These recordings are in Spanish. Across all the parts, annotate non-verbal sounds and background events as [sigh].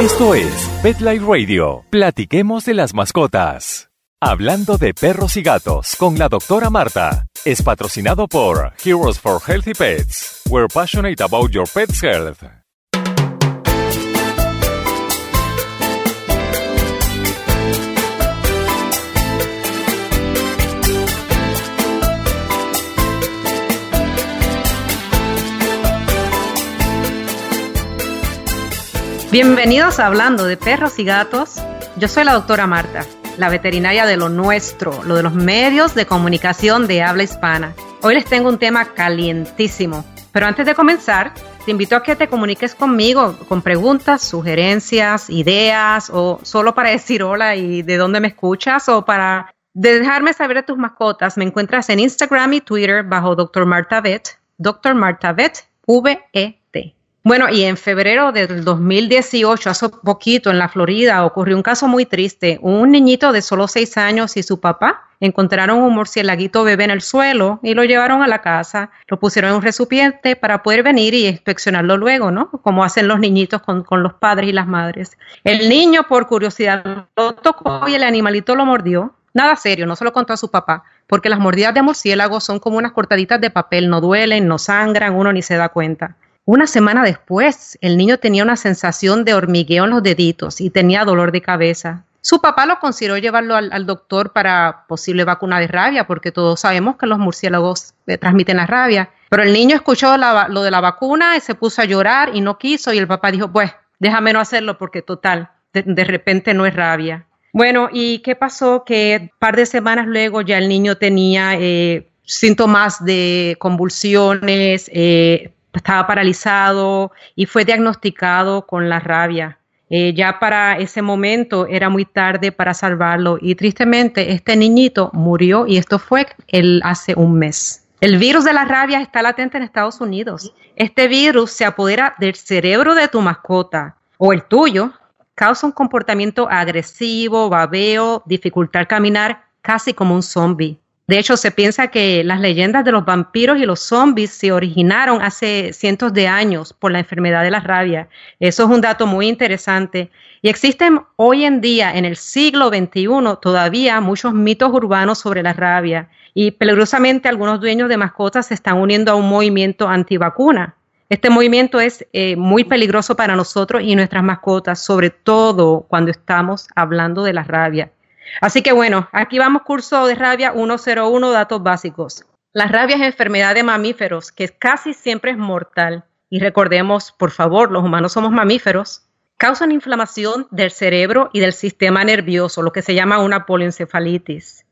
Esto es Pet Life Radio. Platiquemos de las mascotas. Hablando de perros y gatos con la doctora Marta. Es patrocinado por Heroes for Healthy Pets. We're passionate about your pet's health. Bienvenidos a Hablando de Perros y Gatos. Yo soy la doctora Marta, la veterinaria de lo nuestro, lo de los medios de comunicación de habla hispana. Hoy les tengo un tema calientísimo, pero antes de comenzar, te invito a que te comuniques conmigo con preguntas, sugerencias, ideas o solo para [laughs] decir hola y de dónde me escuchas o para dejarme saber de tus mascotas. Me encuentras en Instagram y Twitter bajo Dr. Marta Vet, Dr. Marta Vet, V-E-T. Bueno, y en febrero del 2018, hace poquito en la Florida, ocurrió un caso muy triste. Un niñito de solo seis años y su papá encontraron un murciélaguito bebé en el suelo y lo llevaron a la casa, lo pusieron en un recipiente para poder venir y inspeccionarlo luego, ¿no? Como hacen los niñitos con, con los padres y las madres. El niño, por curiosidad, lo tocó y el animalito lo mordió. Nada serio, no se lo contó a su papá, porque las mordidas de murciélago son como unas cortaditas de papel, no duelen, no sangran, uno ni se da cuenta. Una semana después, el niño tenía una sensación de hormigueo en los deditos y tenía dolor de cabeza. Su papá lo consideró llevarlo al, doctor para posible vacuna de rabia, porque todos sabemos que los murciélagos eh, transmiten la rabia. Pero el niño escuchó lo de la vacuna y se puso a llorar y no quiso y el papá dijo, pues, déjame no hacerlo porque total, de, repente no es rabia. Bueno, ¿y qué pasó? Que un par de semanas luego ya el niño tenía eh, síntomas de convulsiones, eh, estaba paralizado y fue diagnosticado con la rabia. Eh, ya para ese momento era muy tarde para salvarlo y tristemente este niñito murió y esto fue el, hace un mes. El virus de la rabia está latente en Estados Unidos. Este virus se apodera del cerebro de tu mascota o el tuyo, causa un comportamiento agresivo, babeo, dificultad caminar, casi como un zombie. De hecho, se piensa que las leyendas de los vampiros y los zombies se originaron hace cientos de años por la enfermedad de la rabia. Eso es un dato muy interesante. Y existen hoy en día, en el siglo XXI, todavía muchos mitos urbanos sobre la rabia. Y peligrosamente algunos dueños de mascotas se están uniendo a un movimiento antivacuna. Este movimiento es eh, muy peligroso para nosotros y nuestras mascotas, sobre todo cuando estamos hablando de la rabia. Así que bueno, aquí vamos curso de rabia 101, datos básicos. La rabia es enfermedad de mamíferos que casi siempre es mortal. Y recordemos, por favor, los humanos somos mamíferos. Causan inflamación del cerebro y del sistema nervioso, lo que se llama una poliencefalitis.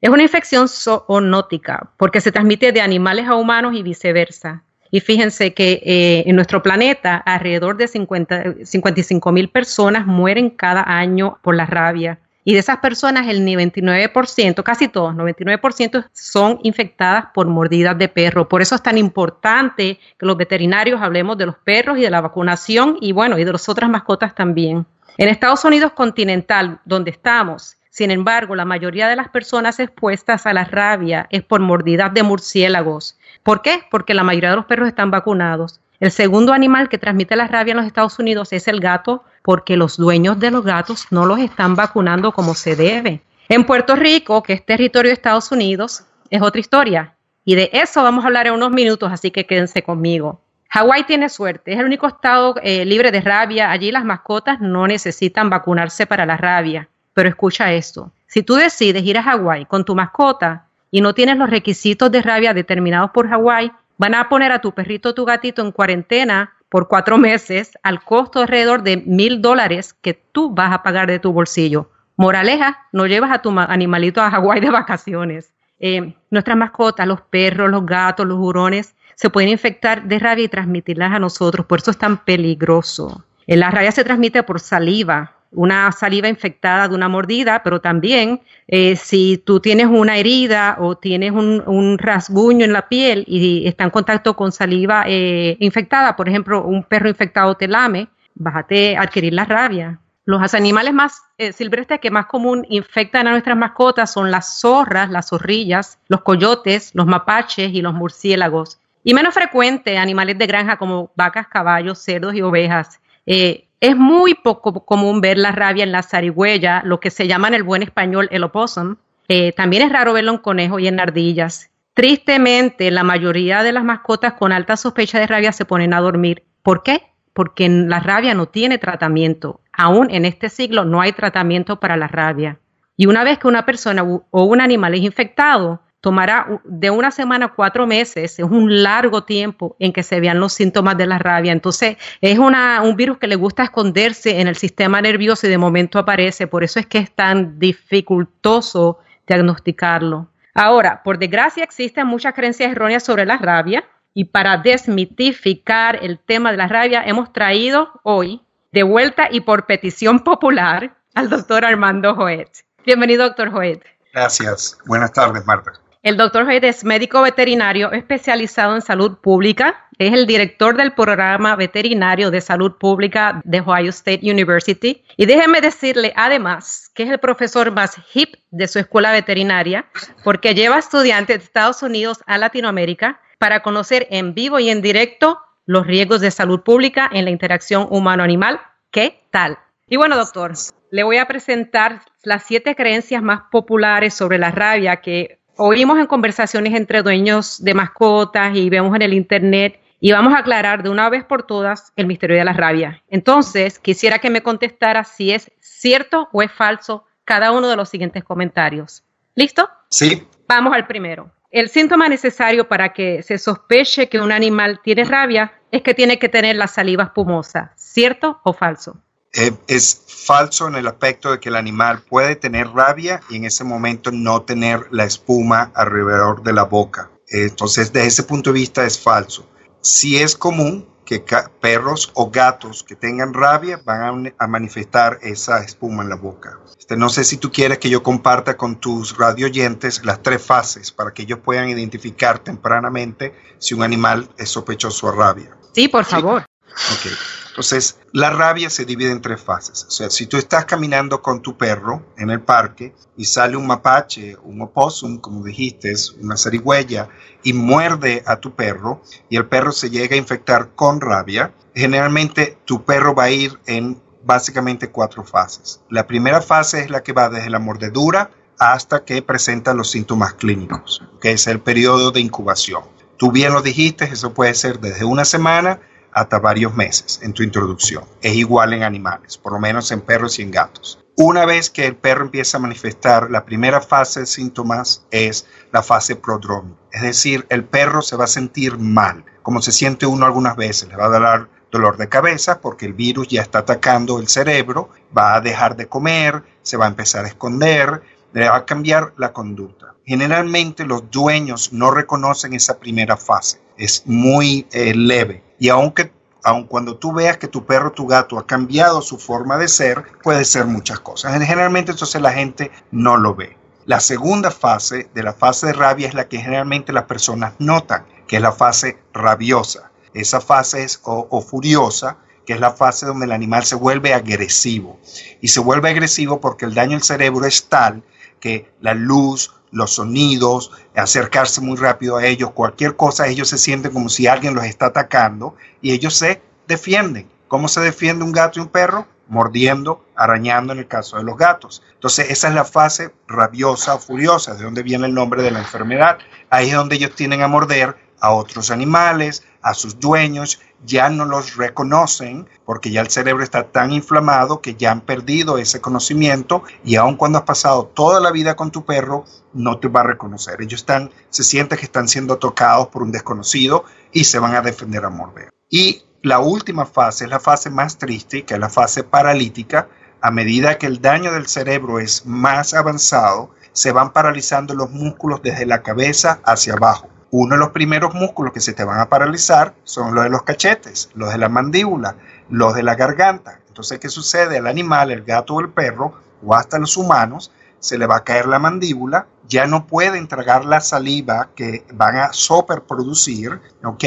Es una infección zoonótica porque se transmite de animales a humanos y viceversa. Y fíjense que eh, en nuestro planeta alrededor de 55 mil personas mueren cada año por la rabia. Y de esas personas, el 99%, casi todos, 99% son infectadas por mordidas de perro. Por eso es tan importante que los veterinarios hablemos de los perros y de la vacunación y bueno, y de las otras mascotas también. En Estados Unidos continental, donde estamos, sin embargo, la mayoría de las personas expuestas a la rabia es por mordidas de murciélagos. ¿Por qué? Porque la mayoría de los perros están vacunados. El segundo animal que transmite la rabia en los Estados Unidos es el gato, porque los dueños de los gatos no los están vacunando como se debe. En Puerto Rico, que es territorio de Estados Unidos, es otra historia. Y de eso vamos a hablar en unos minutos, así que quédense conmigo. Hawái tiene suerte, es el único estado eh, libre de rabia. Allí las mascotas no necesitan vacunarse para la rabia. Pero escucha esto, si tú decides ir a Hawái con tu mascota y no tienes los requisitos de rabia determinados por Hawái, van a poner a tu perrito o tu gatito en cuarentena por cuatro meses al costo alrededor de mil dólares que tú vas a pagar de tu bolsillo. Moraleja, no llevas a tu animalito a Hawái de vacaciones. Eh, nuestras mascotas, los perros, los gatos, los hurones, se pueden infectar de rabia y transmitirlas a nosotros, por eso es tan peligroso. Eh, la rabia se transmite por saliva, una saliva infectada de una mordida, pero también eh, si tú tienes una herida o tienes un, rasguño en la piel y está en contacto con saliva eh, infectada, por ejemplo, un perro infectado te lame, vas a adquirir la rabia. Los animales más eh, silvestres que más común infectan a nuestras mascotas son las zorras, las zorrillas, los coyotes, los mapaches y los murciélagos. Y menos frecuente animales de granja como vacas, caballos, cerdos y ovejas Eh, es muy poco común ver la rabia en la zarigüeya, lo que se llama en el buen español el opossum. Eh, también es raro verlo en conejos y en ardillas. Tristemente, la mayoría de las mascotas con alta sospecha de rabia se ponen a dormir. ¿Por qué? Porque la rabia no tiene tratamiento. Aún en este siglo no hay tratamiento para la rabia. Y una vez que una persona o un animal es infectado, tomará de una semana a cuatro meses, es un largo tiempo en que se vean los síntomas de la rabia. Entonces, es una, un virus que le gusta esconderse en el sistema nervioso y de momento aparece. Por eso es que es tan dificultoso diagnosticarlo. Ahora, por desgracia existen muchas creencias erróneas sobre la rabia y para desmitificar el tema de la rabia hemos traído hoy de vuelta y por petición popular al doctor Armando Joet. Bienvenido, doctor Joet. Gracias. Buenas tardes, Marta. El doctor Joet es médico veterinario especializado en salud pública. Es el director del programa veterinario de salud pública de Ohio State University. Y déjeme decirle además que es el profesor más hip de su escuela veterinaria porque lleva estudiantes de Estados Unidos a Latinoamérica para conocer en vivo y en directo los riesgos de salud pública en la interacción humano-animal. ¿Qué tal? Y bueno, doctor, le voy a presentar las siete creencias más populares sobre la rabia que oímos en conversaciones entre dueños de mascotas y vemos en el Internet y vamos a aclarar de una vez por todas el misterio de la rabia. Entonces, quisiera que me contestara si es cierto o es falso cada uno de los siguientes comentarios. ¿Listo? Sí. Vamos al primero. El síntoma necesario para que se sospeche que un animal tiene rabia es que tiene que tener la saliva espumosa. ¿Cierto o falso? Eh, es falso en el aspecto de que el animal puede tener rabia y en ese momento no tener la espuma alrededor de la boca. Entonces, desde ese punto de vista es falso. Si es común que perros o gatos que tengan rabia van a, manifestar esa espuma en la boca. Este, no sé si tú quieres que yo comparta con tus radioyentes las tres fases para que ellos puedan identificar tempranamente si un animal es sospechoso a rabia. Sí, por favor. Ok. Entonces, la rabia se divide en tres fases. O sea, si tú estás caminando con tu perro en el parque y sale un mapache, un opossum, como dijiste, una zarigüeya, y muerde a tu perro y el perro se llega a infectar con rabia, generalmente tu perro va a ir en básicamente cuatro fases. La primera fase es la que va desde la mordedura hasta que presenta los síntomas clínicos, que es el periodo de incubación. Tú bien lo dijiste, eso puede ser desde una semana hasta varios meses en tu introducción. Es igual en animales, por lo menos en perros y en gatos. Una vez que el perro empieza a manifestar, la primera fase de síntomas es la fase prodrómica. Es decir, el perro se va a sentir mal, como se siente uno algunas veces. Le va a dar dolor de cabeza porque el virus ya está atacando el cerebro, va a dejar de comer, se va a empezar a esconder, le va a cambiar la conducta. Generalmente los dueños no reconocen esa primera fase, es muy eh, leve y aunque aun cuando tú veas que tu perro o tu gato ha cambiado su forma de ser, puede ser muchas cosas. Generalmente entonces la gente no lo ve. La segunda fase de la fase de rabia es la que generalmente las personas notan, que es la fase rabiosa. Esa fase es o, furiosa, que es la fase donde el animal se vuelve agresivo. Y se vuelve agresivo porque el daño al cerebro es tal que la luz, los sonidos, acercarse muy rápido a ellos, cualquier cosa, ellos se sienten como si alguien los está atacando y ellos se defienden. ¿Cómo se defiende un gato y un perro? Mordiendo, arañando en el caso de los gatos. Entonces esa es la fase rabiosa o furiosa, de donde viene el nombre de la enfermedad. Ahí es donde ellos tienen a morder a otros animales, a sus dueños, ya no los reconocen porque ya el cerebro está tan inflamado que ya han perdido ese conocimiento y aun cuando has pasado toda la vida con tu perro, no te va a reconocer. Ellos están, se sienten que están siendo tocados por un desconocido y se van a defender a morder. Y la última fase es la fase más triste, que es la fase paralítica. A medida que el daño del cerebro es más avanzado, se van paralizando los músculos desde la cabeza hacia abajo uno de los primeros músculos que se te van a paralizar son los de los cachetes, los de la mandíbula, los de la garganta. Entonces, ¿qué sucede? El animal, el gato o el perro, o hasta los humanos, se le va a caer la mandíbula, ya no pueden tragar la saliva que van a superproducir, ¿ok?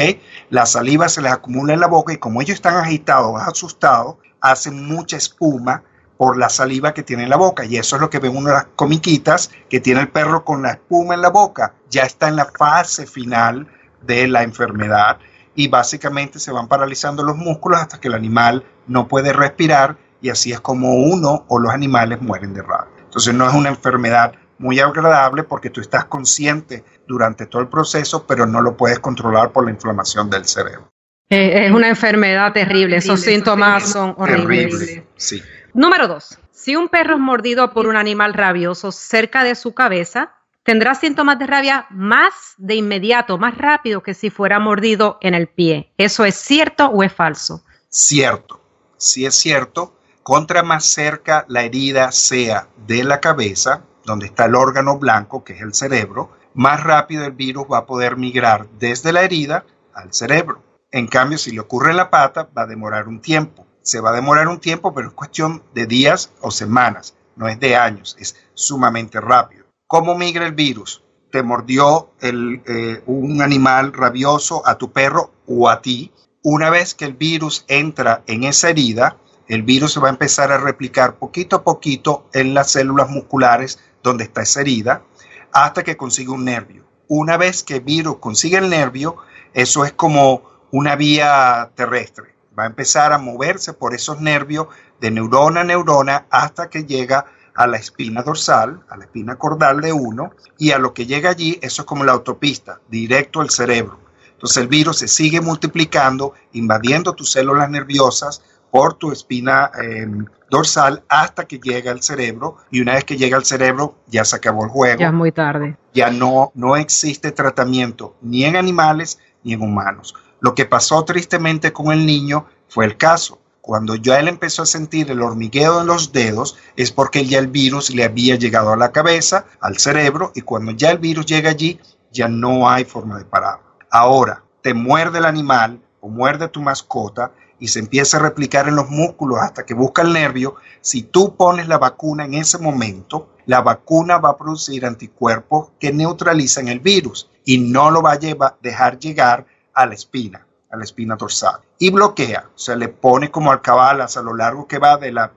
La saliva se les acumula en la boca y como ellos están agitados, asustados, hacen mucha espuma por la saliva que tiene en la boca. Y eso es lo que ven de las comiquitas que tiene el perro con la espuma en la boca. Ya está en la fase final de la enfermedad y básicamente se van paralizando los músculos hasta que el animal no puede respirar y así es como uno o los animales mueren de rabia. Entonces no es una enfermedad muy agradable porque tú estás consciente durante todo el proceso, pero no lo puedes controlar por la inflamación del cerebro. Eh, es una enfermedad terrible, esos síntomas son horribles. Terrible, sí. Número dos, si un perro es mordido por un animal rabioso cerca de su cabeza, tendrá síntomas de rabia más de inmediato, más rápido que si fuera mordido en el pie. ¿Eso es cierto o es falso? Cierto, sí es cierto. Contra más cerca la herida sea de la cabeza, donde está el órgano blanco, que es el cerebro, más rápido el virus va a poder migrar desde la herida al cerebro. En cambio, si le ocurre la pata, va a demorar un tiempo. Se va a demorar un tiempo, pero es cuestión de días o semanas, no es de años, es sumamente rápido. ¿Cómo migra el virus? Te mordió eh, un animal rabioso a tu perro o a ti. Una vez que el virus entra en esa herida, el virus se va a empezar a replicar poquito a poquito en las células musculares donde está esa herida hasta que consiga un nervio. Una vez que el virus consigue el nervio, eso es como una vía terrestre. Va a empezar a moverse por esos nervios de neurona a neurona hasta que llega a la espina dorsal, a la espina cordal de uno, y a lo que llega allí, eso es como la autopista, directo al cerebro. Entonces el virus se sigue multiplicando, invadiendo tus células nerviosas por tu espina em, dorsal hasta que llega al cerebro y una vez que llega al cerebro ya se acabó el juego. Ya es muy tarde. Ya no, no existe tratamiento ni en animales ni en humanos. Lo que pasó tristemente con el niño fue el caso. Cuando ya él empezó a sentir el hormigueo en los dedos es porque ya el virus le había llegado a la cabeza, al cerebro, y cuando ya el virus llega allí, ya no hay forma de parar. Ahora, te muerde el animal o muerde tu mascota y se empieza a replicar en los músculos hasta que busca el nervio, si tú pones la vacuna en ese momento, la vacuna va a producir anticuerpos que neutralizan el virus y no lo va a dejar llegar a la espina, a la espina dorsal. Y bloquea, o sea, le pone como alcabalas a lo largo que va de la,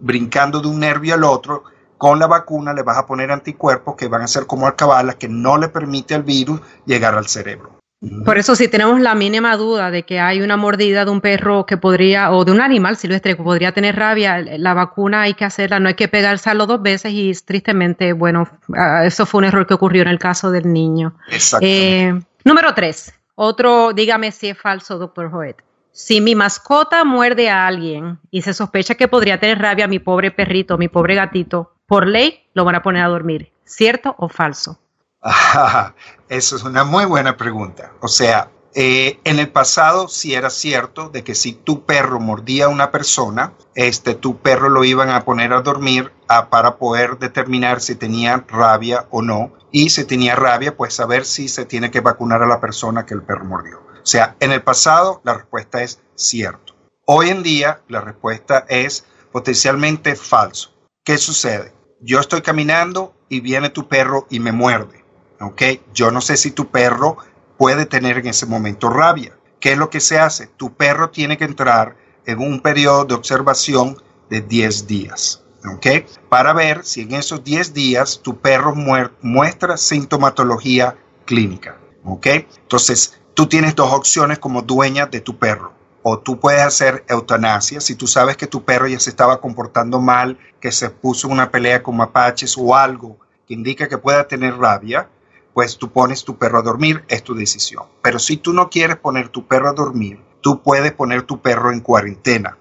brincando de un nervio al otro. Con la vacuna le vas a poner anticuerpos que van a ser como alcabalas que no le permite al virus llegar al cerebro. Por eso si tenemos la mínima duda de que hay una mordida de un perro que podría, o de un animal silvestre que podría tener rabia, la vacuna hay que hacerla, no hay que pegarse los dos veces y tristemente, bueno, ah, eso fue un error que ocurrió en el caso del niño. Eh, número tres, otro, dígame si es falso, doctor Joet. Si mi mascota muerde a alguien y se sospecha que podría tener rabia mi pobre perrito, mi pobre gatito, por ley lo van a poner a dormir. ¿Cierto o falso? [laughs] eso es una muy buena pregunta. O sea, eh, en el pasado sí era cierto de que si tu perro mordía a una persona, este, tu perro lo iban a poner a dormir para poder determinar si tenía rabia o no. Y si tenía rabia, pues saber si se tiene que vacunar a la persona que el perro mordió. O sea, en el pasado la respuesta es cierto. Hoy en día la respuesta es potencialmente falso. ¿Qué sucede? Yo estoy caminando y viene tu perro y me muerde ¿ok? Yo no sé si tu perro puede tener en ese momento rabia. ¿Qué es lo que se hace? Tu perro tiene que entrar en un periodo de observación de 10 días, ¿ok? Para ver si en esos 10 días tu perro muestra sintomatología clínica, ¿ok? Entonces, tú tienes dos opciones como dueña de tu perro. O tú puedes hacer eutanasia si tú sabes que tu perro ya se estaba comportando mal, que se puso en una pelea con mapaches o algo que indica que pueda tener rabia pues tú pones tu perro a dormir, es tu decisión. Pero si tú no quieres poner tu perro a dormir, tú puedes poner tu perro en cuarentena.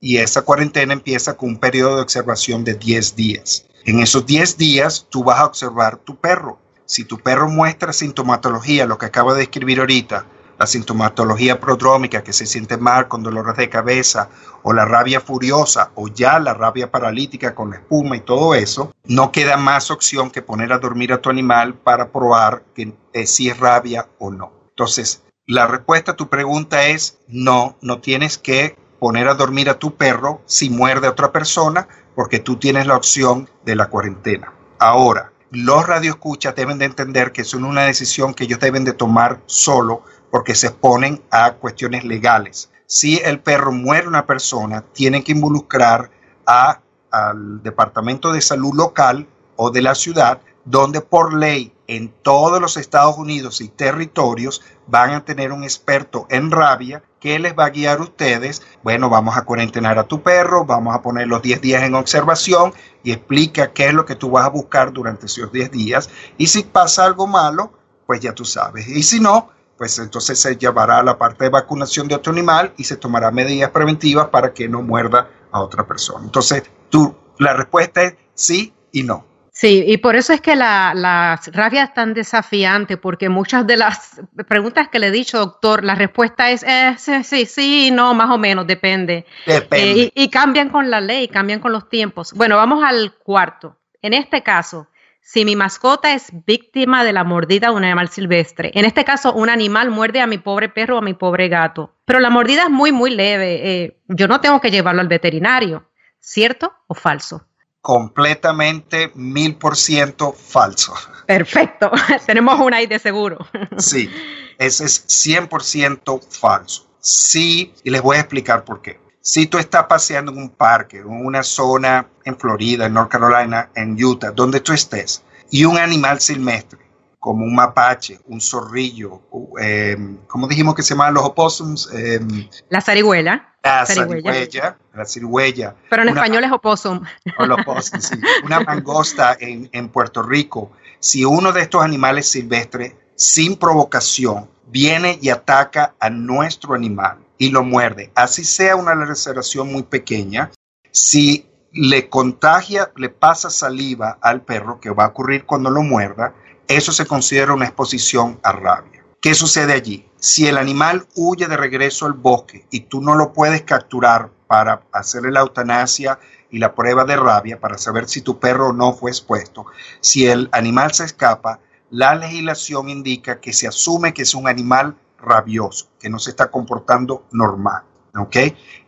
Y esa cuarentena empieza con un periodo de observación de 10 días. En esos 10 días tú vas a observar tu perro. Si tu perro muestra sintomatología, lo que acabo de describir ahorita, la sintomatología prodrómica, que se siente mal con dolores de cabeza, o la rabia furiosa, o ya la rabia paralítica con la espuma y todo eso, no queda más opción que poner a dormir a tu animal para probar que, eh, si es rabia o no. Entonces, la respuesta a tu pregunta es no, no tienes que poner a dormir a tu perro si muerde a otra persona, porque tú tienes la opción de la cuarentena. Ahora, los radioescuchas deben de entender que es una decisión que ellos deben de tomar solo porque se exponen a cuestiones legales. Si el perro muere una persona, tienen que involucrar al Departamento de Salud local o de la ciudad, donde por ley en todos los Estados Unidos y territorios van a tener un experto en rabia ¿qué les va a guiar a ustedes? Bueno, vamos a cuarentenar a tu perro, vamos a poner los 10 días en observación y explica qué es lo que tú vas a buscar durante esos 10 días. Y si pasa algo malo, pues ya tú sabes. Y si no, pues entonces se llevará a la parte de vacunación de otro animal y se tomará medidas preventivas para que no muerda a otra persona. Entonces, tú, la respuesta es sí y no. Sí, y por eso es que la, la, rabia es tan desafiante, porque muchas de las preguntas que le he dicho, doctor, la respuesta es eh, sí, sí, sí, no, más o menos, depende. Depende. Eh, y, y, cambian con la ley, cambian con los tiempos. Bueno, vamos al cuarto. En este caso, si mi mascota es víctima de la mordida de un animal silvestre. En este caso, un animal muerde a mi pobre perro o a mi pobre gato. Pero la mordida es muy, muy leve. Eh, yo no tengo que llevarlo al veterinario. ¿Cierto o falso? Completamente mil por ciento falso. Perfecto. [laughs] Tenemos una ahí de seguro. sí, ese es 100% falso. Sí, y les voy a explicar por qué. Si tú estás paseando en un parque, en una zona en Florida, en North Carolina, en Utah, donde tú estés, y un animal silvestre, como un mapache, un zorrillo, eh, ¿cómo dijimos que se llaman los opossums? Eh, la zarigüeya. La zarigüeya, la zarigüeya. Pero en una, español es opossum. O los opossum, sí. Una mangosta en, en Puerto Rico. Si uno de estos animales silvestres, sin provocación, viene y ataca a nuestro animal, y lo muerde, así sea una laceración muy pequeña, si le contagia, le pasa saliva al perro, que va a ocurrir cuando lo muerda, eso se considera una exposición a rabia. ¿Qué sucede allí? Si el animal huye de regreso al bosque y tú no lo puedes capturar para hacerle la eutanasia y la prueba de rabia para saber si tu perro no fue expuesto, si el animal se escapa, la legislación indica que se asume que es un animal rabioso, que no se está comportando normal. ¿Ok?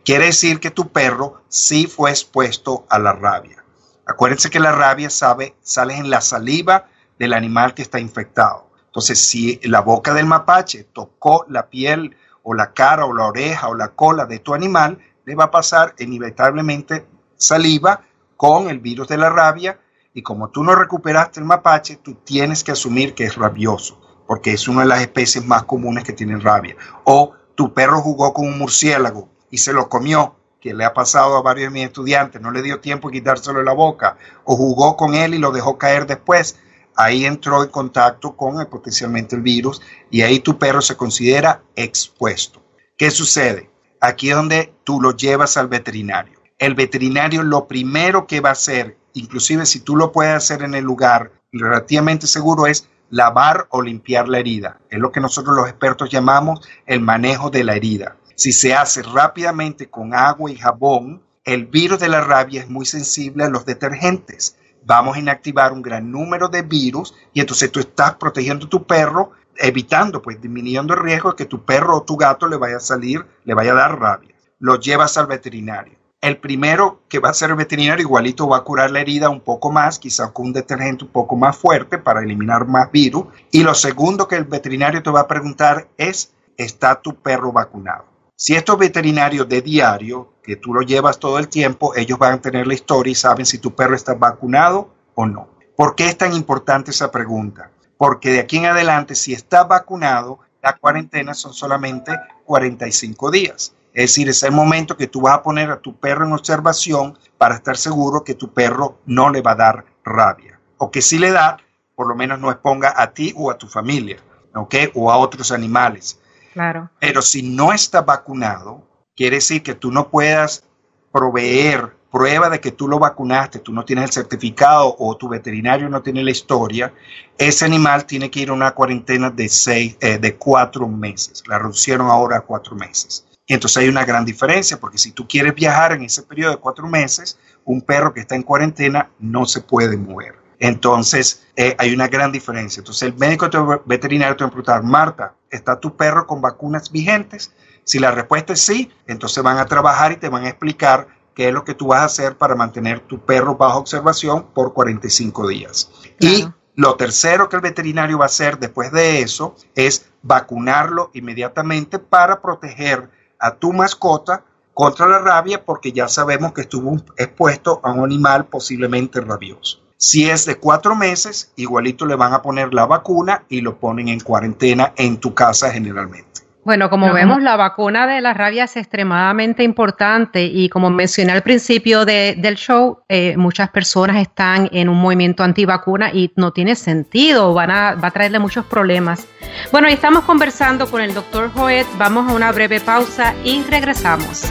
Quiere decir que tu perro sí fue expuesto a la rabia. Acuérdense que la rabia sabe, sale en la saliva del animal que está infectado. Entonces, si la boca del mapache tocó la piel o la cara o la oreja o la cola de tu animal, le va a pasar inevitablemente saliva con el virus de la rabia y como tú no recuperaste el mapache, tú tienes que asumir que es rabioso porque es una de las especies más comunes que tienen rabia. O tu perro jugó con un murciélago y se lo comió, que le ha pasado a varios de mis estudiantes, no le dio tiempo de quitárselo de la boca, o jugó con él y lo dejó caer después. Ahí entró en contacto con el, potencialmente el virus y ahí tu perro se considera expuesto. ¿Qué sucede? Aquí es donde tú lo llevas al veterinario. El veterinario lo primero que va a hacer, inclusive si tú lo puedes hacer en el lugar relativamente seguro, es lavar o limpiar la herida. Es lo que nosotros los expertos llamamos el manejo de la herida. Si se hace rápidamente con agua y jabón, el virus de la rabia es muy sensible a los detergentes. Vamos a inactivar un gran número de virus y entonces tú estás protegiendo a tu perro, evitando, pues disminuyendo el riesgo de que tu perro o tu gato le vaya a salir, le vaya a dar rabia. Lo llevas al veterinario. El primero que va a ser el veterinario igualito va a curar la herida un poco más, quizás con un detergente un poco más fuerte para eliminar más virus. Y lo segundo que el veterinario te va a preguntar es, ¿está tu perro vacunado? Si estos veterinarios de diario, que tú lo llevas todo el tiempo, ellos van a tener la historia y saben si tu perro está vacunado o no. ¿Por qué es tan importante esa pregunta? Porque de aquí en adelante, si está vacunado, la cuarentena son solamente 45 días. Es decir, es el momento que tú vas a poner a tu perro en observación para estar seguro que tu perro no le va a dar rabia. O que si le da, por lo menos no exponga a ti o a tu familia, ¿ok? O a otros animales. Claro. Pero si no está vacunado, quiere decir que tú no puedas proveer prueba de que tú lo vacunaste, tú no tienes el certificado o tu veterinario no tiene la historia, ese animal tiene que ir a una cuarentena de, seis, eh, de cuatro meses. La reducieron ahora a cuatro meses. Y entonces hay una gran diferencia, porque si tú quieres viajar en ese periodo de cuatro meses, un perro que está en cuarentena no se puede mover. Entonces, eh, hay una gran diferencia. Entonces, el médico veterinario te va a preguntar, Marta, ¿está tu perro con vacunas vigentes? Si la respuesta es sí, entonces van a trabajar y te van a explicar qué es lo que tú vas a hacer para mantener tu perro bajo observación por 45 días. Claro. Y lo tercero que el veterinario va a hacer después de eso es vacunarlo inmediatamente para proteger a tu mascota contra la rabia porque ya sabemos que estuvo expuesto a un animal posiblemente rabioso. Si es de cuatro meses, igualito le van a poner la vacuna y lo ponen en cuarentena en tu casa generalmente. Bueno, como vemos, la vacuna de la rabia es extremadamente importante y como mencioné al principio del show, eh, muchas personas están en un movimiento antivacuna y no tiene sentido, van a, va a traerle muchos problemas. Bueno, y estamos conversando con el doctor Joet, vamos a una breve pausa y regresamos.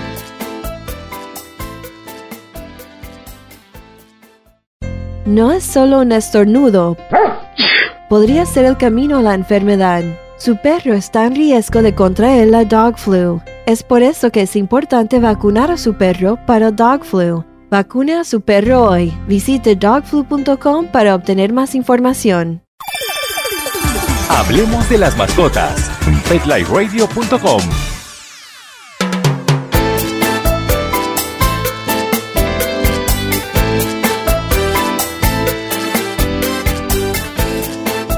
No es solo un estornudo, podría ser el camino a la enfermedad. Su perro está en riesgo de contraer la dog flu. Es por eso que es importante vacunar a su perro para dog flu. Vacune a su perro hoy. Visite dogflu.com para obtener más información. Hablemos de las mascotas. PetLifeRadio.com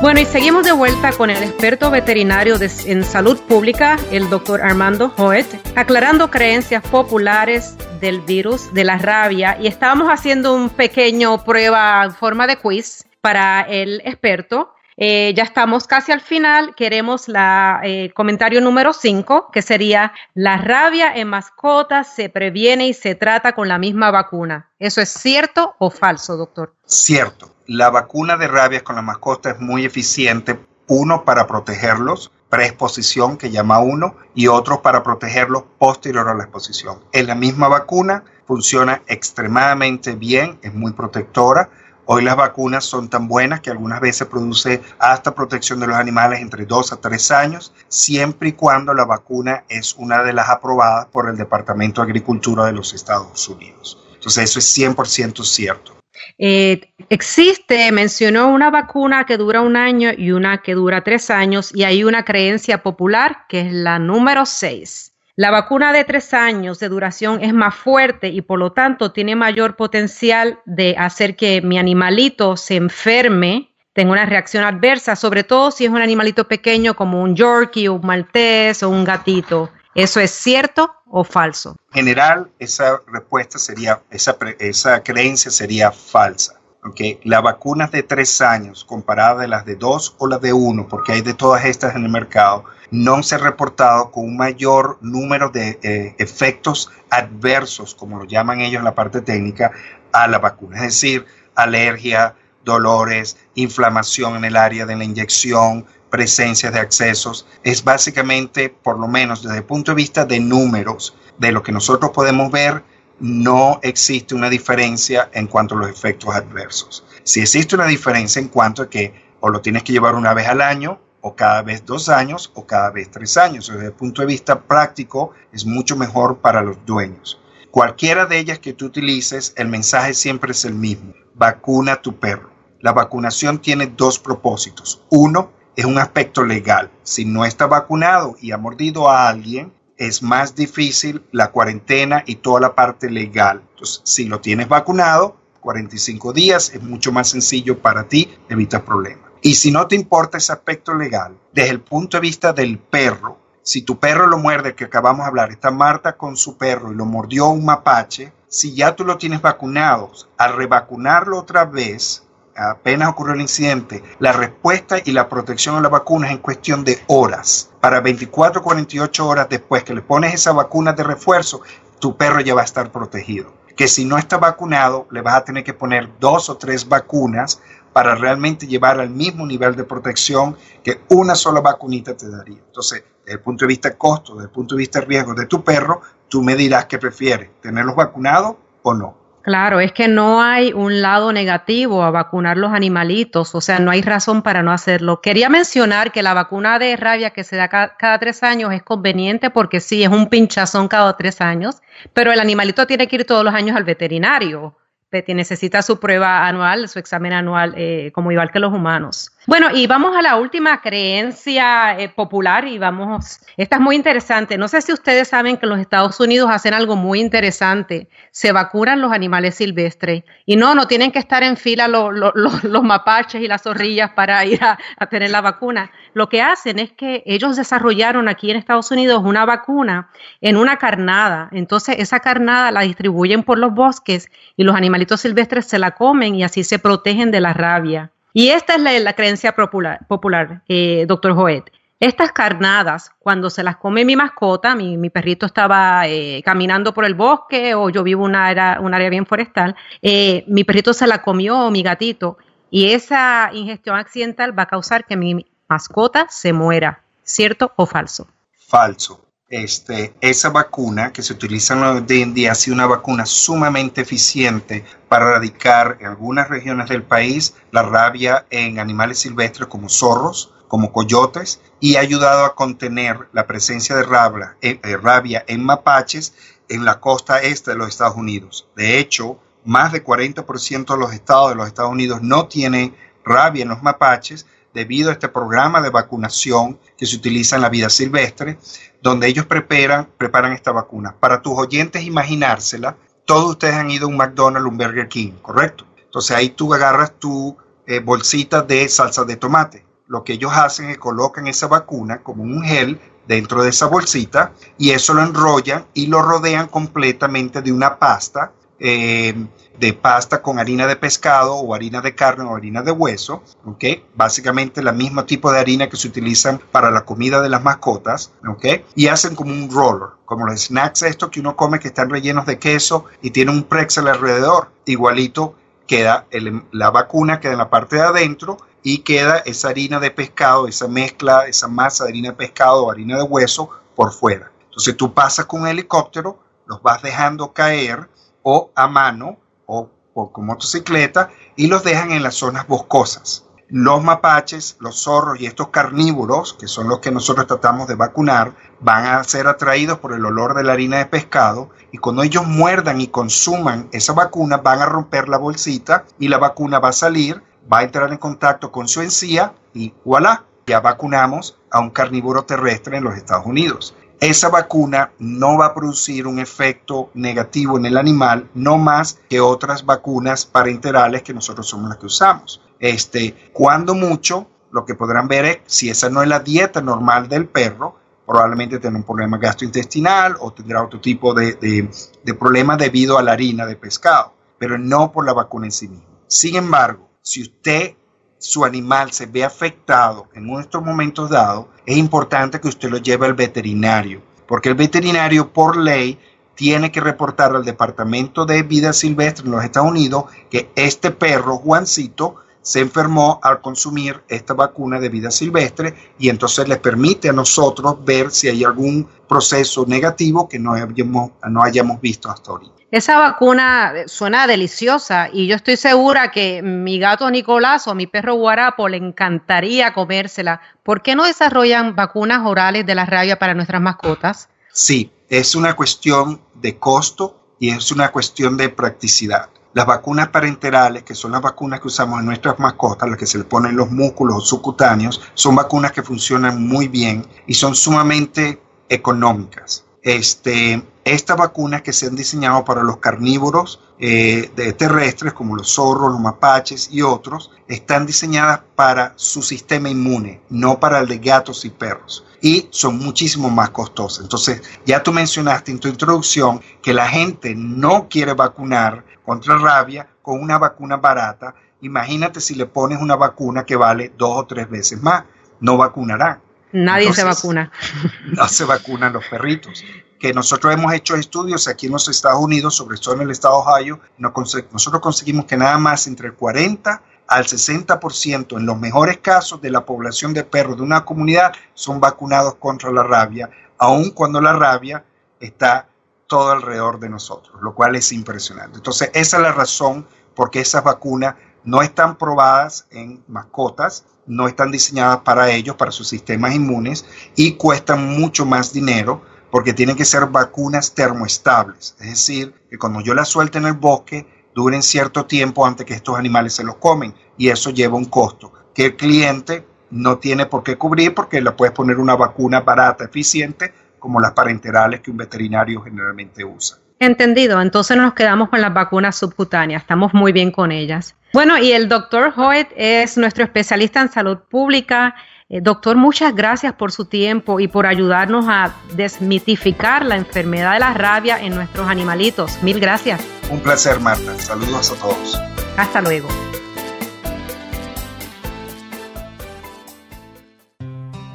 Bueno, y seguimos de vuelta con el experto veterinario en salud pública, el doctor Armando Hoet, aclarando creencias populares del virus de la rabia. Y estábamos haciendo un pequeño prueba en forma de quiz para el experto. Eh, ya estamos casi al final. Queremos la eh, comentario número 5, que sería la rabia en mascotas se previene y se trata con la misma vacuna. ¿Eso es cierto o falso, doctor? Cierto la vacuna de rabia con la mascota es muy eficiente, uno para protegerlos, preexposición que llama uno, y otro para protegerlos posterior a la exposición. Es la misma vacuna, funciona extremadamente bien, es muy protectora. Hoy las vacunas son tan buenas que algunas veces produce hasta protección de los animales entre dos a tres años, siempre y cuando la vacuna es una de las aprobadas por el Departamento de Agricultura de los Estados Unidos. Entonces eso es 100% cierto. Eh, existe, mencionó una vacuna que dura un año y una que dura tres años y hay una creencia popular que es la número seis. La vacuna de tres años de duración es más fuerte y por lo tanto tiene mayor potencial de hacer que mi animalito se enferme, tenga una reacción adversa, sobre todo si es un animalito pequeño como un Yorkie, un Maltés o un gatito. ¿Eso es cierto o falso? En general, esa respuesta sería, esa, creencia sería falsa. Okay. Las vacunas de tres años comparadas de las de dos o las de uno, porque hay de todas estas en el mercado, no se ha reportado con un mayor número de eh, efectos adversos, como lo llaman ellos en la parte técnica, a la vacuna. Es decir, alergia, dolores, inflamación en el área de la inyección, presencia de accesos. Es básicamente, por lo menos desde el punto de vista de números, de lo que nosotros podemos ver, no existe una diferencia en cuanto a los efectos adversos. Si existe una diferencia en cuanto a que o lo tienes que llevar una vez al año, o cada vez dos años, o cada vez tres años. Desde el punto de vista práctico, es mucho mejor para los dueños. Cualquiera de ellas que tú utilices, el mensaje siempre es el mismo. Vacuna a tu perro. La vacunación tiene dos propósitos. Uno, es un aspecto legal. Si no está vacunado y ha mordido a alguien, es más difícil la cuarentena y toda la parte legal. Entonces, si lo tienes vacunado, 45 días es mucho más sencillo para ti, evita problemas. Y si no te importa ese aspecto legal, desde el punto de vista del perro, si tu perro lo muerde, que acabamos de hablar, está Marta con su perro y lo mordió un mapache, si ya tú lo tienes vacunado, al revacunarlo otra vez, apenas ocurrió el incidente, la respuesta y la protección a la vacuna es en cuestión de horas. Para 24 48 horas después que le pones esa vacuna de refuerzo, tu perro ya va a estar protegido. Que si no está vacunado, le vas a tener que poner dos o tres vacunas para realmente llevar al mismo nivel de protección que una sola vacunita te daría. Entonces, desde el punto de vista costo, desde el punto de vista riesgo de tu perro, tú me dirás qué prefieres, tenerlos vacunados o no. Claro, es que no hay un lado negativo a vacunar los animalitos, o sea, no hay razón para no hacerlo. Quería mencionar que la vacuna de rabia que se da cada, tres años es conveniente porque sí, es un pinchazón cada tres años, pero el animalito tiene que ir todos los años al veterinario necesita su prueba anual, su examen anual, eh, como igual que los humanos. Bueno, y vamos a la última creencia eh, popular y vamos, esta es muy interesante. No sé si ustedes saben que los Estados Unidos hacen algo muy interesante. Se vacunan los animales silvestres y no, no tienen que estar en fila los mapaches y las zorrillas para ir a, a tener la vacuna. Lo que hacen es que ellos desarrollaron aquí en Estados Unidos una vacuna en una carnada. Entonces esa carnada la distribuyen por los bosques y los animalitos silvestres se la comen y así se protegen de la rabia. Y esta es la, creencia popular, eh, doctor Joet. Estas carnadas, cuando se las come mi mascota, mi, perrito estaba eh, caminando por el bosque o yo vivo en una área, un área bien forestal, eh, mi perrito se la comió, mi gatito, y esa ingestión accidental va a causar que mi mascota se muera, ¿cierto o falso? Falso. Este, esa vacuna que se utiliza hoy en día ha sido una vacuna sumamente eficiente para erradicar en algunas regiones del país la rabia en animales silvestres como zorros, como coyotes y ha ayudado a contener la presencia de rabia, eh, rabia en mapaches en la costa este de los Estados Unidos. De hecho, más de 40% de los estados de los Estados Unidos no tienen rabia en los mapaches debido a este programa de vacunación que se utiliza en la vida silvestre, donde ellos preparan, preparan esta vacuna. Para tus oyentes imaginársela, todos ustedes han ido a un McDonald's, un Burger King, ¿correcto? Entonces ahí tú agarras tu eh, bolsita de salsa de tomate lo que ellos hacen es colocan esa vacuna como un gel dentro de esa bolsita y eso lo enrollan y lo rodean completamente de una pasta, eh, de pasta con harina de pescado o harina de carne o harina de hueso, ¿ok? Básicamente el mismo tipo de harina que se utilizan para la comida de las mascotas, ¿ok? Y hacen como un roller, como los snacks estos que uno come que están rellenos de queso y tiene un pretzel alrededor, igualito queda la vacuna queda en la parte de adentro y queda esa harina de pescado, esa mezcla, esa masa de harina de pescado o harina de hueso por fuera. Entonces tú pasas con un helicóptero, los vas dejando caer o a mano o, con motocicleta y los dejan en las zonas boscosas. Los mapaches, los zorros y estos carnívoros, que son los que nosotros tratamos de vacunar, van a ser atraídos por el olor de la harina de pescado y cuando ellos muerdan y consuman esa vacuna van a romper la bolsita y la vacuna va a salir va a entrar en contacto con su encía y voilà, ya vacunamos a un carnívoro terrestre en los Estados Unidos. Esa vacuna no va a producir un efecto negativo en el animal, no más que otras vacunas parenterales que nosotros somos las que usamos. Este, cuando mucho, lo que podrán ver es si esa no es la dieta normal del perro, probablemente tendrá un problema gastrointestinal o tendrá otro tipo de, de, de problema debido a la harina de pescado, pero no por la vacuna en sí misma. Sin embargo, si usted, su animal se ve afectado en nuestros momentos dados, es importante que usted lo lleve al veterinario, porque el veterinario por ley tiene que reportar al Departamento de Vida Silvestre en los Estados Unidos que este perro, Juancito, se enfermó al consumir esta vacuna de vida silvestre y entonces les permite a nosotros ver si hay algún proceso negativo que no hayamos, no hayamos visto hasta ahorita. Esa vacuna suena deliciosa y yo estoy segura que mi gato Nicolás o mi perro Guarapo le encantaría comérsela. ¿Por qué no desarrollan vacunas orales de la rabia para nuestras mascotas? Sí, es una cuestión de costo y es una cuestión de practicidad. Las vacunas parenterales, que son las vacunas que usamos en nuestras mascotas, las que se le ponen los músculos subcutáneos, son vacunas que funcionan muy bien y son sumamente económicas. Este, estas vacunas que se han diseñado para los carnívoros eh, terrestres, como los zorros, los mapaches y otros, están diseñadas para su sistema inmune, no para el de gatos y perros. Y son muchísimo más costosas. Entonces, ya tú mencionaste en tu introducción que la gente no quiere vacunar contra rabia con una vacuna barata. Imagínate si le pones una vacuna que vale dos o tres veces más. No vacunarán. Nadie se vacuna. [laughs] No se vacunan los perritos. Que nosotros hemos hecho estudios aquí en los Estados Unidos, sobre todo en el estado de Ohio, nosotros conseguimos que nada más entre el 40 al 60% en los mejores casos de la población de perros de una comunidad son vacunados contra la rabia, aun cuando la rabia está todo alrededor de nosotros, lo cual es impresionante. Entonces, esa es la razón por qué esas vacunas no están probadas en mascotas, no están diseñadas para ellos, para sus sistemas inmunes y cuestan mucho más dinero porque tienen que ser vacunas termoestables. Es decir, que cuando yo las suelte en el bosque, duren cierto tiempo antes que estos animales se los comen y eso lleva un costo que el cliente no tiene por qué cubrir porque le puedes poner una vacuna barata, eficiente, como las parenterales que un veterinario generalmente usa. Entendido, entonces nos quedamos con las vacunas subcutáneas, estamos muy bien con ellas. Bueno, y el doctor Hoyt es nuestro especialista en salud pública. Eh, doctor, muchas gracias por su tiempo y por ayudarnos a desmitificar la enfermedad de la rabia en nuestros animalitos. Mil gracias. Un placer, Marta. Saludos a todos. Hasta luego.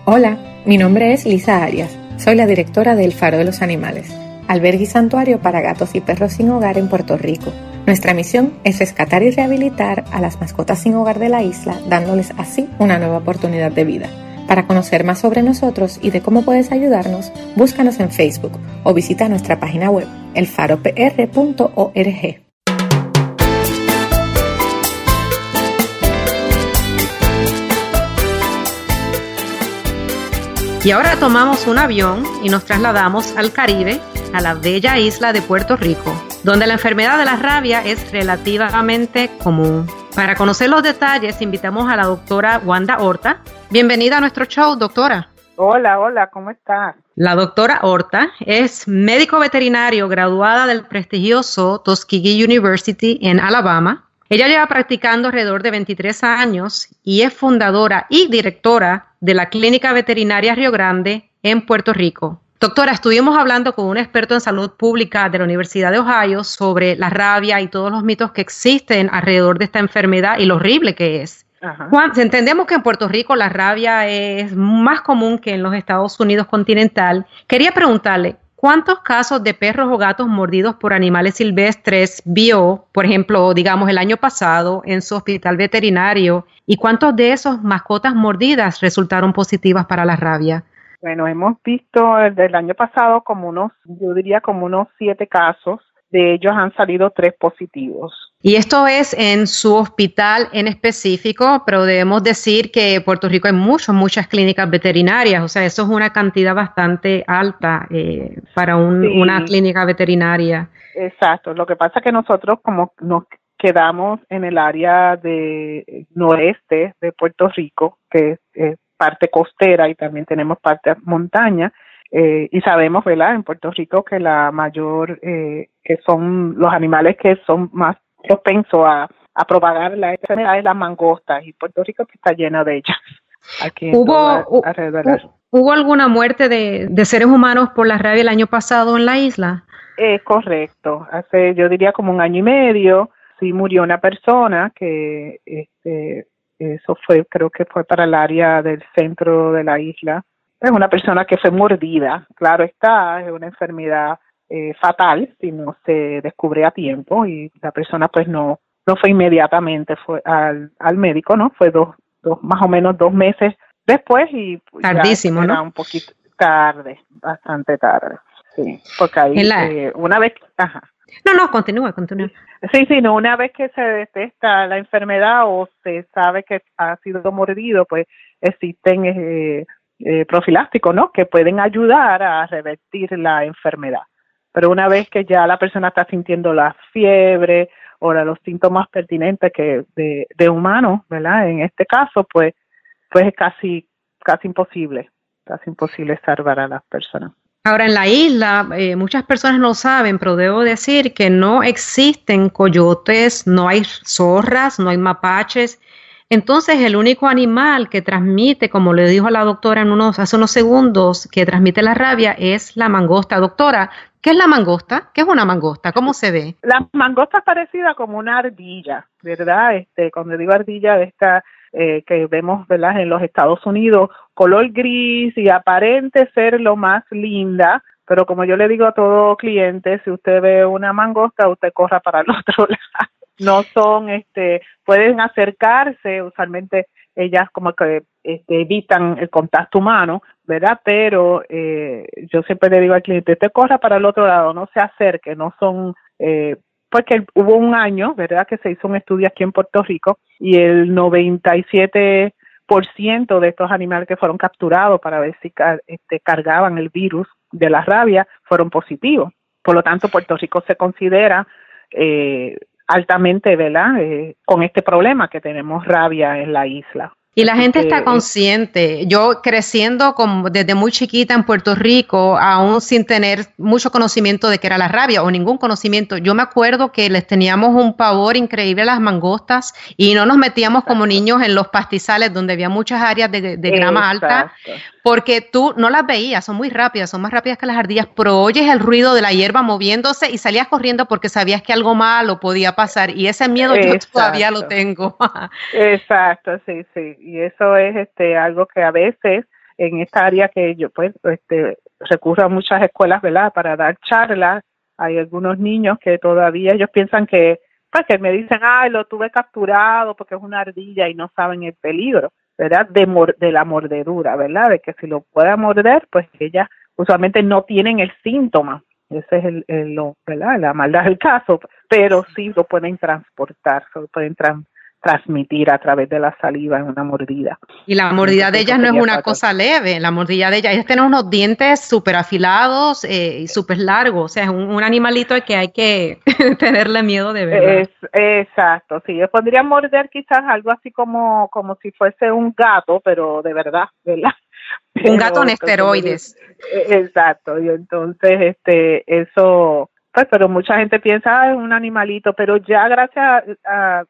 Hola. Mi nombre es Lisa Arias. Soy la directora del Faro de los Animales, albergue y santuario para gatos y perros sin hogar en Puerto Rico. Nuestra misión es rescatar y rehabilitar a las mascotas sin hogar de la isla, dándoles así una nueva oportunidad de vida. Para conocer más sobre nosotros y de cómo puedes ayudarnos, búscanos en Facebook o visita nuestra página web, elfaropr.org. Y ahora tomamos un avión y nos trasladamos al Caribe, a la bella isla de Puerto Rico, donde la enfermedad de la rabia es relativamente común. Para conocer los detalles, invitamos a la doctora Wanda Horta. Bienvenida a nuestro show, doctora. Hola, hola, ¿cómo estás? La doctora Horta es médico veterinario graduada del prestigioso Tuskegee University en Alabama. Ella lleva practicando alrededor de 23 años y es fundadora y directora de la Clínica Veterinaria Río Grande en Puerto Rico. Doctora, estuvimos hablando con un experto en salud pública de la Universidad de Ohio sobre la rabia y todos los mitos que existen alrededor de esta enfermedad y lo horrible que es. Juan, entendemos que en Puerto Rico la rabia es más común que en los Estados Unidos continental. Quería preguntarle, ¿cuántos casos de perros o gatos mordidos por animales silvestres vio, por ejemplo, digamos el año pasado en su hospital veterinario ¿Y cuántos de esos mascotas mordidas resultaron positivas para la rabia? Bueno, hemos visto desde el año pasado como unos, yo diría como unos siete casos. De ellos han salido tres positivos. Y esto es en su hospital en específico, pero debemos decir que en Puerto Rico hay muchas, muchas clínicas veterinarias. O sea, eso es una cantidad bastante alta eh, para una clínica veterinaria. Exacto. Lo que pasa es que nosotros como nos quedamos en el área de noreste de Puerto Rico, que es, parte costera y también tenemos parte montaña. Eh, y sabemos, ¿verdad?, en Puerto Rico que la mayor, eh, que son los animales que son más propensos a, propagar la enfermedad es las mangostas y Puerto Rico está lleno de ellas. Aquí ¿Hubo, ¿Hubo alguna muerte de, de, seres humanos por la rabia el año pasado en la isla? Es correcto. Hace, yo diría, como un año y medio, sí murió una persona que este, eso fue, creo que fue para el área del centro de la isla. Es una persona que fue mordida, claro está, es una enfermedad eh, fatal si no se descubre a tiempo y la persona pues no no fue inmediatamente fue al, al médico, ¿no? Fue dos, dos, más o menos dos meses después y tardísimo, era un poquito tarde, bastante tarde. Sí, porque ahí eh, una vez, ajá. No, no, continúa, continúa. Sí, sí, no, una vez que se detecta la enfermedad o se sabe que ha sido mordido, pues existen eh, eh, profilácticos, ¿no? Que pueden ayudar a revertir la enfermedad. Pero una vez que ya la persona está sintiendo la fiebre o los síntomas pertinentes que de, de humano, ¿verdad? En este caso, pues, pues es casi, casi imposible, casi imposible salvar a las personas. Ahora, en la isla, eh, muchas personas no saben, pero debo decir que no existen coyotes, no hay zorras, no hay mapaches. Entonces, el único animal que transmite, como le dijo la doctora en unos, hace unos segundos, que transmite la rabia es la mangosta. Doctora, ¿qué es la mangosta? ¿Qué es una mangosta? ¿Cómo se ve? La mangosta es parecida como una ardilla, ¿verdad? Este, cuando digo ardilla, esta eh, que vemos ¿verdad? en los Estados Unidos, color gris y aparente ser lo más linda, pero como yo le digo a todo cliente, si usted ve una mangosta, usted corra para el [laughs] otro lado. No son, este, pueden acercarse, usualmente ellas como que este, evitan el contacto humano, ¿verdad? Pero eh, yo siempre le digo al cliente, usted corra para el otro lado, no se acerque, no son eh, porque hubo un año, ¿verdad?, que se hizo un estudio aquí en Puerto Rico y el 97% de estos animales que fueron capturados para ver si este, cargaban el virus de la rabia fueron positivos. Por lo tanto, Puerto Rico se considera eh, altamente, ¿verdad?, eh, con este problema que tenemos rabia en la isla. Y la gente está consciente. Yo creciendo como desde muy chiquita en Puerto Rico, aún sin tener mucho conocimiento de qué era la rabia o ningún conocimiento, yo me acuerdo que les teníamos un pavor increíble a las mangostas y no nos metíamos como niños en los pastizales donde había muchas áreas de, de grama alta porque tú no las veías, son muy rápidas, son más rápidas que las ardillas, pero oyes el ruido de la hierba moviéndose y salías corriendo porque sabías que algo malo podía pasar y ese miedo yo todavía lo tengo. [laughs] Exacto, sí, sí, y eso es este algo que a veces en esta área que yo pues este, recurro a muchas escuelas, ¿verdad? Para dar charlas. Hay algunos niños que todavía ellos piensan que, pues que me dicen, ay, lo tuve capturado porque es una ardilla y no saben el peligro, ¿verdad? De, de la mordedura, ¿verdad? De que si lo puede morder, pues ellas usualmente no tienen el síntoma. Ese es el, el lo, ¿verdad? la maldad del caso, pero sí lo pueden transportar, lo pueden transportar transmitir a través de la saliva en una mordida. Y la mordida de ellas no es una cosa leve, la mordida de ellas, ellas tienen unos dientes súper afilados eh, y súper largos, o sea, es un, animalito que hay que [laughs] tenerle miedo de ver. Es, exacto, sí, yo podría morder quizás algo así como, como si fuese un gato, pero de verdad, [laughs] ¿verdad? un gato en esteroides. Exacto, y entonces este eso pues, pero mucha gente piensa, ah, es un animalito, pero ya gracias a,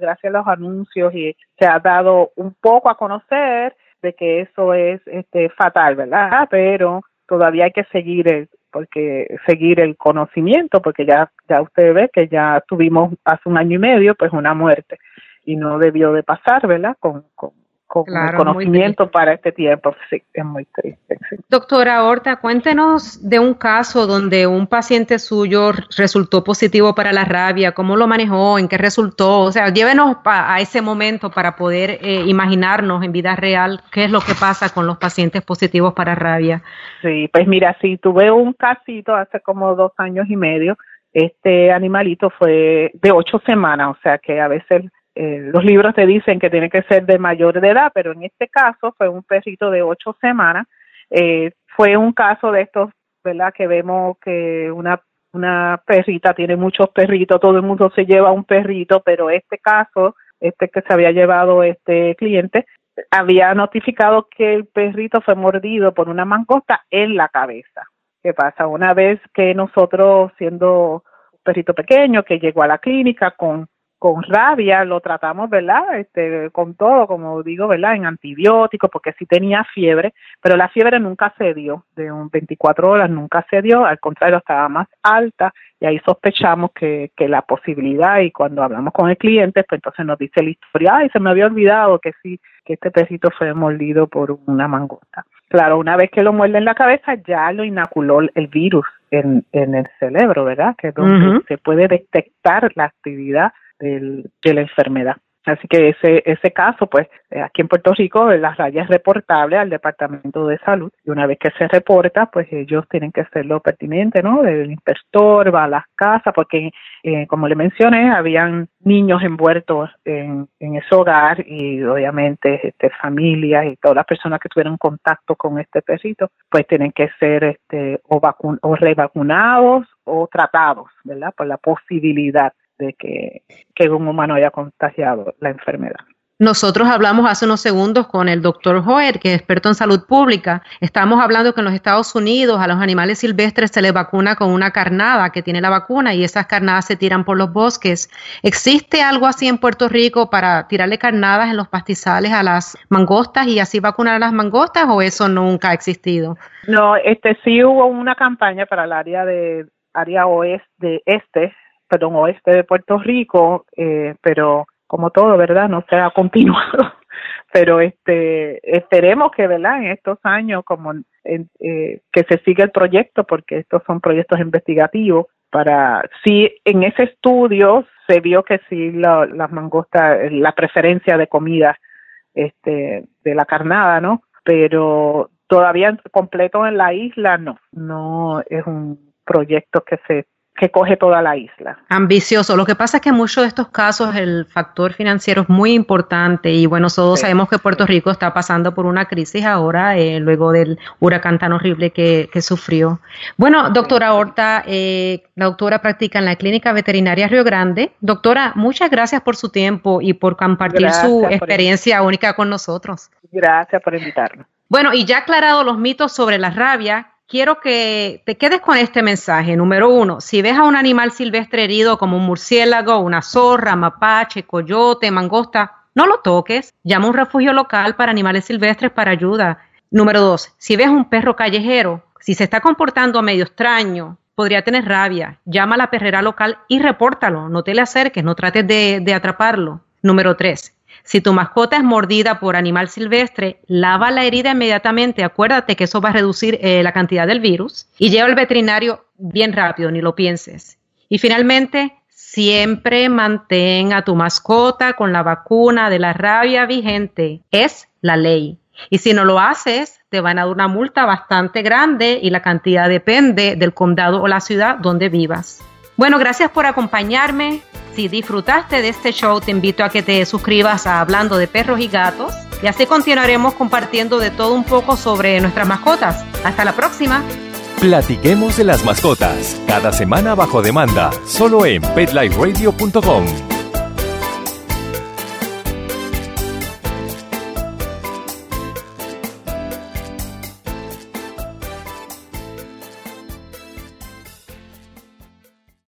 gracias a los anuncios y se ha dado un poco a conocer de que eso es este fatal, ¿verdad? Pero todavía hay que seguir el, porque seguir el conocimiento, porque ya ya usted ve que ya tuvimos hace un año y medio pues una muerte y no debió de pasar, ¿verdad? Con, con con conocimiento para este tiempo. Sí, es muy triste. Doctora Horta, cuéntenos de un caso donde un paciente suyo resultó positivo para la rabia, cómo lo manejó, en qué resultó, o sea, llévenos a ese momento para poder eh, imaginarnos en vida real qué es lo que pasa con los pacientes positivos para rabia. Sí, pues mira, sí, tuve un casito hace como dos años y medio. Este animalito fue de ocho semanas, o sea que a veces eh, los libros te dicen que tiene que ser de mayor de edad, pero en este caso fue un perrito de ocho semanas. Eh, fue un caso de estos, ¿verdad? Que vemos que una, una perrita tiene muchos perritos, todo el mundo se lleva un perrito, pero este caso, este que se había llevado este cliente, había notificado que el perrito fue mordido por una mangosta en la cabeza. ¿Qué pasa? Una vez que nosotros, siendo un perrito pequeño que llegó a la clínica con con rabia, lo tratamos, ¿verdad? Este, con todo, como digo, ¿verdad? En antibióticos, porque sí tenía fiebre, pero la fiebre nunca se dio, de un 24 horas nunca se dio, al contrario, estaba más alta y ahí sospechamos que, que la posibilidad y cuando hablamos con el cliente, pues entonces nos dice la historia, ay, se me había olvidado que sí, que este perrito fue mordido por una mangosta. Claro, una vez que lo muerde en la cabeza, ya lo inoculó el virus en, en el cerebro, ¿verdad? Que es donde se puede detectar la actividad de la enfermedad. Así que ese, ese caso, pues eh, aquí en Puerto Rico, la raya es reportable al Departamento de Salud y una vez que se reporta, pues ellos tienen que hacer lo pertinente, ¿no? El inspector va a las casas porque, eh, como le mencioné, habían niños envueltos en, en ese hogar y obviamente este, familias y todas las personas que tuvieron contacto con este perrito, pues tienen que ser este, o, o revacunados o tratados, ¿verdad? Por la posibilidad de que, un humano haya contagiado la enfermedad. Nosotros hablamos hace unos segundos con el doctor Hoer, que es experto en salud pública. Estamos hablando que en los Estados Unidos a los animales silvestres se les vacuna con una carnada que tiene la vacuna y esas carnadas se tiran por los bosques. ¿Existe algo así en Puerto Rico para tirarle carnadas en los pastizales a las mangostas y así vacunar a las mangostas o eso nunca ha existido? No, este sí hubo una campaña para el área de área oeste, de este perdón, oeste de Puerto Rico, eh, pero como todo, ¿verdad? No se ha continuado. [laughs] pero este esperemos que, ¿verdad? En estos años, como eh, que se siga el proyecto, porque estos son proyectos investigativos, para si en ese estudio se vio que sí la, las mangostas, la preferencia de comida este, de la carnada, ¿no? Pero todavía completo en la isla, no, no es un proyecto que se que coge toda la isla. Ambicioso. Lo que pasa es que en muchos de estos casos el factor financiero es muy importante y bueno, todos sabemos que Puerto Rico está pasando por una crisis ahora, eh, luego del huracán tan horrible que, sufrió. Bueno, doctora Horta, eh, la doctora practica en la Clínica Veterinaria Río Grande. Doctora, muchas gracias por su tiempo y por compartir su experiencia única con nosotros. Gracias por invitarnos. Bueno, y ya aclarado los mitos sobre la rabia, quiero que te quedes con este mensaje. Número uno, si ves a un animal silvestre herido como un murciélago, una zorra, mapache, coyote, mangosta, no lo toques. Llama a un refugio local para animales silvestres para ayuda. Número dos, si ves a un perro callejero, si se está comportando medio extraño, podría tener rabia. Llama a la perrera local y repórtalo. No te le acerques, no trates de, de atraparlo. Número tres, Si tu mascota es mordida por animal silvestre, lava la herida inmediatamente. Acuérdate que eso va a reducir eh, la cantidad del virus. Y lleva al veterinario bien rápido, ni lo pienses. Y finalmente, siempre mantén a tu mascota con la vacuna de la rabia vigente. Es la ley. Y si no lo haces, te van a dar una multa bastante grande y la cantidad depende del condado o la ciudad donde vivas. Bueno, gracias por acompañarme. Si disfrutaste de este show, te invito a que te suscribas a Hablando de Perros y Gatos y así continuaremos compartiendo de todo un poco sobre nuestras mascotas. Hasta la próxima. Platiquemos de las mascotas, cada semana bajo demanda, solo en PetLifeRadio.com.